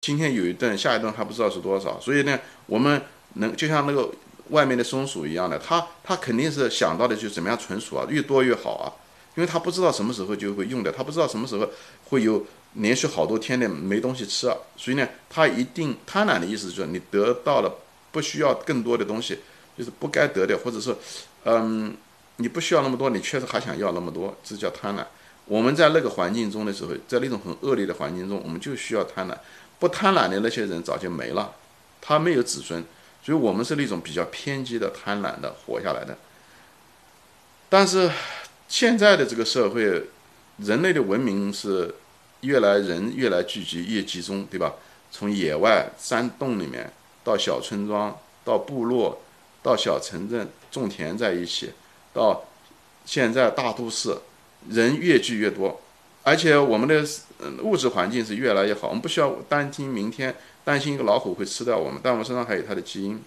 今天有一顿，下一顿还不知道是多少。所以呢，我们能就像那个外面的松鼠一样的，它它肯定是想到的就怎么样存储啊，越多越好啊，因为它不知道什么时候就会用掉，它不知道什么时候会有连续好多天的没东西吃啊，所以呢，它一定贪婪的意思就是你得到了不需要更多的东西，就是不该得的，或者是嗯，你不需要那么多，你确实还想要那么多，这叫贪婪。我们在那个环境中的时候，在那种很恶劣的环境中，我们就需要贪婪。不贪婪的那些人早就没了，他没有子孙，所以我们是那种比较偏激的贪婪的活下来的。但是现在的这个社会，人类的文明是越来人越来聚集越集中，对吧？从野外山洞里面到小村庄，到部落，到小城镇种田在一起，到现在大都市，人越聚越多。而且我们的嗯物质环境是越来越好，我们不需要担心明天，担心一个老虎会吃掉我们，但我们身上还有它的基因。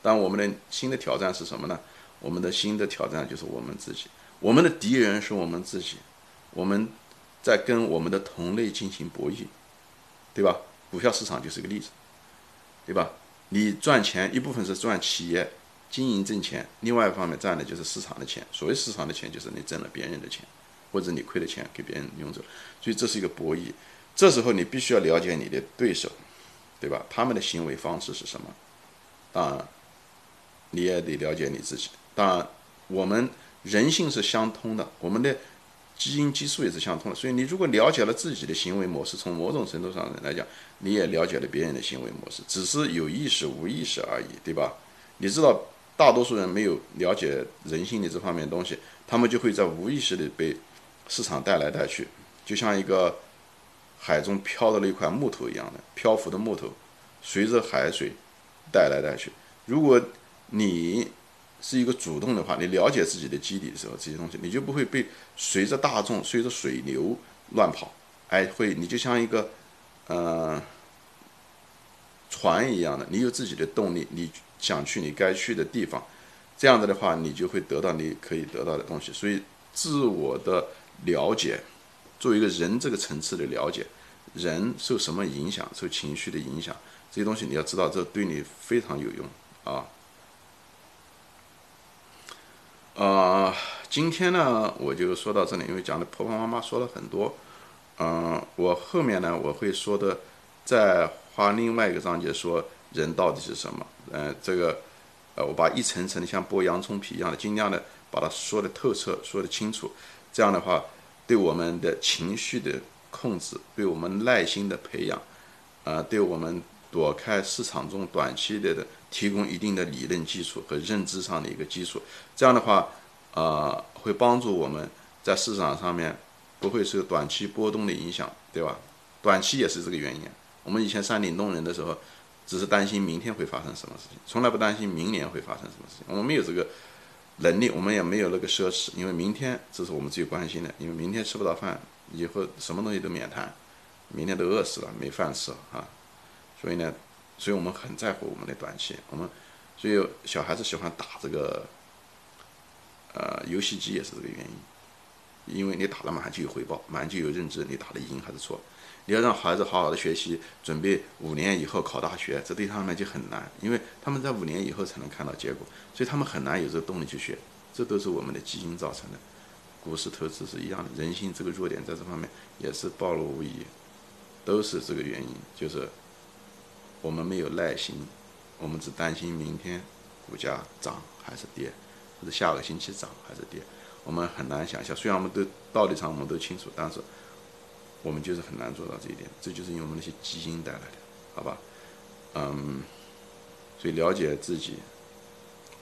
但我们的新的挑战是什么呢？我们的新的挑战就是我们自己，我们的敌人是我们自己，我们在跟我们的同类进行博弈，对吧？股票市场就是个例子，对吧？你赚钱一部分是赚企业经营挣钱，另外一方面赚的就是市场的钱。所谓市场的钱，就是你挣了别人的钱。或者你亏的钱给别人用走，所以这是一个博弈。这时候你必须要了解你的对手，对吧？他们的行为方式是什么？当然，你也得了解你自己。当然，我们人性是相通的，我们的基因激素也是相通的。所以你如果了解了自己的行为模式，从某种程度上来讲，你也了解了别人的行为模式，只是有意识无意识而已，对吧？你知道，大多数人没有了解人性的这方面东西，他们就会在无意识里被。市场带来带去，就像一个海中漂的那块木头一样的漂浮的木头，随着海水带来带去。如果你是一个主动的话，你了解自己的基底的时候，这些东西你就不会被随着大众、随着水流乱跑。哎，会你就像一个呃船一样的，你有自己的动力，你想去你该去的地方，这样子的话，你就会得到你可以得到的东西。所以自我的。了解，作为一个人这个层次的了解，人受什么影响，受情绪的影响，这些东西你要知道，这对你非常有用啊。啊，今天呢，我就说到这里，因为讲的婆婆妈妈说了很多，嗯，我后面呢，我会说的，再花另外一个章节说人到底是什么，嗯，这个，呃，我把一层层的像剥洋葱皮一样的，尽量的把它说的透彻，说的清楚。这样的话，对我们的情绪的控制，对我们耐心的培养，啊，对我们躲开市场中短期的的提供一定的理论基础和认知上的一个基础。这样的话，啊，会帮助我们在市场上面不会受短期波动的影响，对吧？短期也是这个原因。我们以前山顶洞人的时候，只是担心明天会发生什么事情，从来不担心明年会发生什么事情。我们没有这个。能力我们也没有那个奢侈，因为明天这是我们最关心的，因为明天吃不到饭，以后什么东西都免谈，明天都饿死了，没饭吃啊，所以呢，所以我们很在乎我们的短期，我们所以小孩子喜欢打这个，呃，游戏机也是这个原因，因为你打了马上就有回报，马上就有认知，你打的赢还是错。你要让孩子好好的学习，准备五年以后考大学，这对他们就很难，因为他们在五年以后才能看到结果，所以他们很难有这个动力去学。这都是我们的基因造成的。股市投资是一样的，人性这个弱点在这方面也是暴露无遗，都是这个原因，就是我们没有耐心，我们只担心明天股价涨还是跌，或者下个星期涨还是跌，我们很难想象。虽然我们都道理上我们都清楚，但是。我们就是很难做到这一点，这就是因为我们那些基因带来的，好吧？嗯，所以了解自己，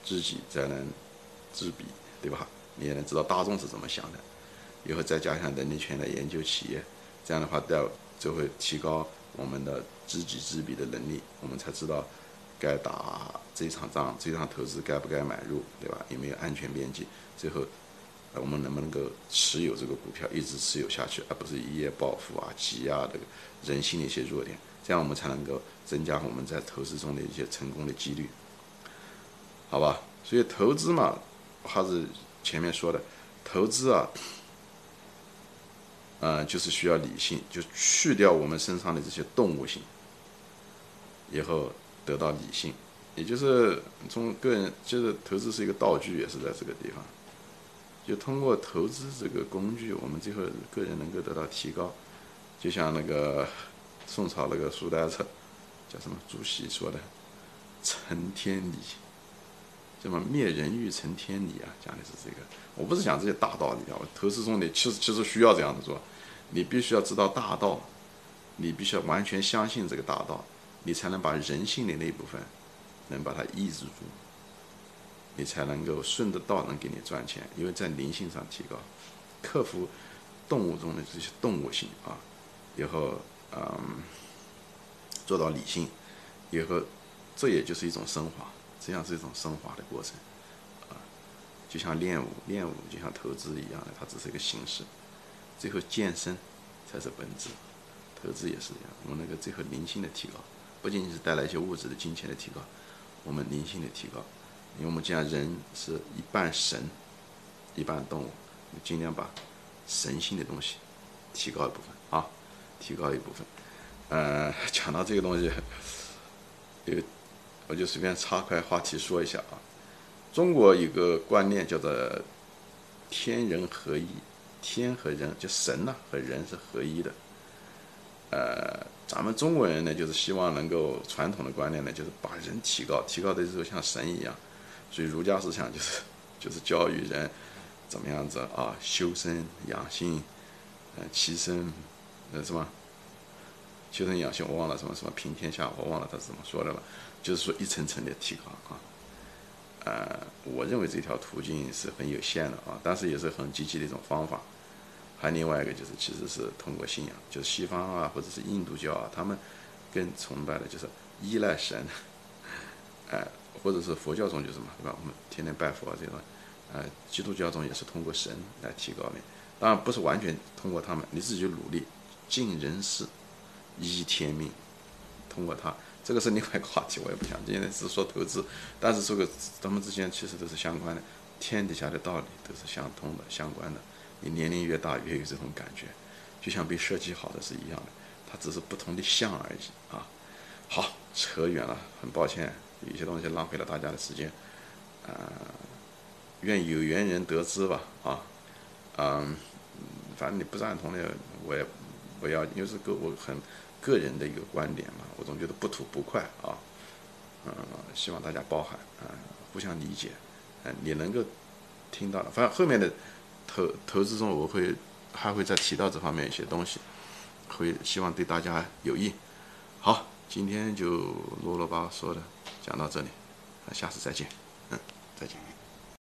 知己才能知彼，对吧？你也能知道大众是怎么想的，以后再加强能力圈来研究企业，这样的话，到就会提高我们的知己知彼的能力，我们才知道该打这场仗，这场投资该不该买入，对吧？有没有安全边际？最后。我们能不能够持有这个股票一直持有下去，而不是一夜暴富啊、挤压这个人性的一些弱点，这样我们才能够增加我们在投资中的一些成功的几率，好吧？所以投资嘛，还是前面说的，投资啊，呃，就是需要理性，就去掉我们身上的这些动物性，以后得到理性，也就是从个人，就是投资是一个道具，也是在这个地方，就通过投资这个工具，我们最后个人能够得到提高，就像那个宋朝那个书呆子叫什么朱熹说的“成天理”。什么灭人欲成天理啊？讲的是这个。我不是讲这些大道理啊，我投资中你其实其实需要这样子做。你必须要知道大道，你必须要完全相信这个大道，你才能把人性的那一部分能把它抑制住，你才能够顺着道能给你赚钱。因为在灵性上提高，克服动物中的这些动物性啊，以后嗯做到理性，以后这也就是一种升华。这样是一种升华的过程，啊，就像练武，练武就像投资一样的，它只是一个形式，最后健身才是本质，投资也是这样。我们那个最后灵性的提高，不仅仅是带来一些物质的金钱的提高，我们灵性的提高，因为我们既然人是一半神，一半动物，尽量把神性的东西提高一部分啊，提高一部分。呃，讲到这个东西，有。我就随便岔开话题说一下啊，中国一个观念叫做天人合一，天和人就神呐和人是合一的。呃，咱们中国人呢，就是希望能够传统的观念呢，就是把人提高，提高的时候像神一样。所以儒家思想就是就是教育人怎么样子啊，修身养性，呃，齐身，呃，什么？修身养性，我忘了什么什么平天下，我忘了他是怎么说的了。就是说一层层的提高啊，呃，我认为这条途径是很有限的啊，但是也是很积极的一种方法。还另外一个就是，其实是通过信仰，就是西方啊，或者是印度教啊，他们更崇拜的就是依赖神，哎，或者是佛教中就什么，对吧？我们天天拜佛这种，呃，基督教中也是通过神来提高的。当然不是完全通过他们，你自己努力，尽人事，依天命，通过他。这个是另外一个话题，我也不想。今天只是说投资，但是这个咱们之间其实都是相关的，天底下的道理都是相通的、相关的。你年龄越大，越有这种感觉，就像被设计好的是一样的，它只是不同的像而已啊。好，扯远了，很抱歉，有些东西浪费了大家的时间。呃，愿有缘人得知吧，啊，嗯，反正你不赞同的，我也不要，因为是个我很。个人的一个观点嘛，我总觉得不吐不快啊，嗯，希望大家包涵啊，互相理解，嗯，你能够听到了，反正后面的投投资中，我会还会再提到这方面一些东西，会希望对大家有益。好，今天就啰啰吧嗦的讲到这里，下次再见，嗯，再见。